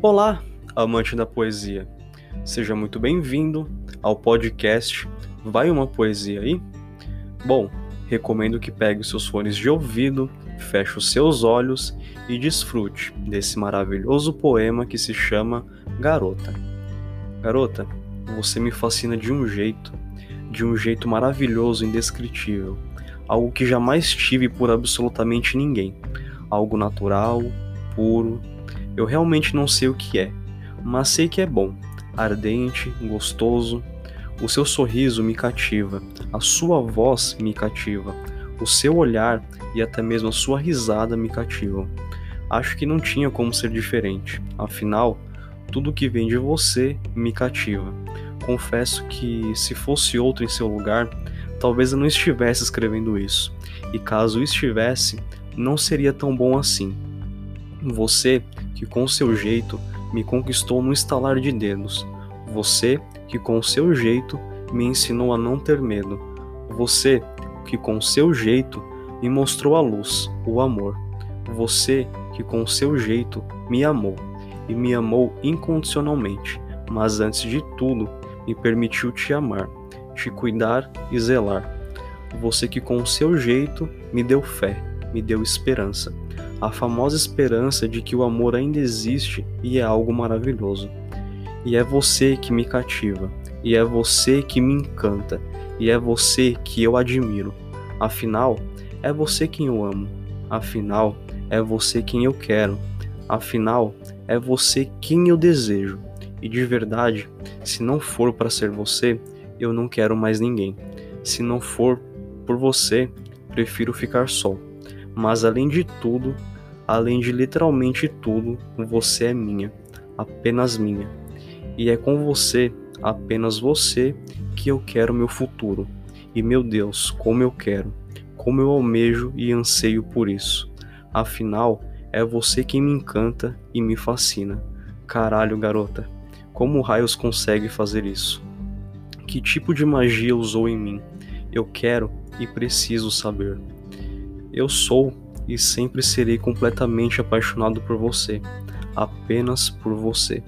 Olá, amante da poesia. Seja muito bem-vindo ao podcast Vai uma poesia aí? Bom, recomendo que pegue os seus fones de ouvido, feche os seus olhos e desfrute desse maravilhoso poema que se chama Garota. Garota, você me fascina de um jeito, de um jeito maravilhoso, indescritível, algo que jamais tive por absolutamente ninguém, algo natural, puro. Eu realmente não sei o que é, mas sei que é bom, ardente, gostoso. O seu sorriso me cativa, a sua voz me cativa, o seu olhar e até mesmo a sua risada me cativam. Acho que não tinha como ser diferente, afinal, tudo que vem de você me cativa. Confesso que, se fosse outro em seu lugar, talvez eu não estivesse escrevendo isso, e caso estivesse, não seria tão bom assim. Você, que com seu jeito me conquistou no estalar de dedos. Você, que com seu jeito me ensinou a não ter medo. Você, que com seu jeito me mostrou a luz, o amor. Você, que com seu jeito me amou e me amou incondicionalmente, mas antes de tudo, me permitiu te amar, te cuidar e zelar. Você que com seu jeito me deu fé, me deu esperança, a famosa esperança de que o amor ainda existe e é algo maravilhoso. E é você que me cativa, e é você que me encanta, e é você que eu admiro. Afinal, é você quem eu amo. Afinal, é você quem eu quero. Afinal, é você quem eu desejo. E de verdade, se não for para ser você, eu não quero mais ninguém. Se não for por você, prefiro ficar só. Mas além de tudo, além de literalmente tudo, você é minha, apenas minha. E é com você, apenas você, que eu quero meu futuro. E meu Deus, como eu quero, como eu almejo e anseio por isso. Afinal, é você quem me encanta e me fascina. Caralho, garota, como raios consegue fazer isso? Que tipo de magia usou em mim? Eu quero e preciso saber. Eu sou e sempre serei completamente apaixonado por você, apenas por você.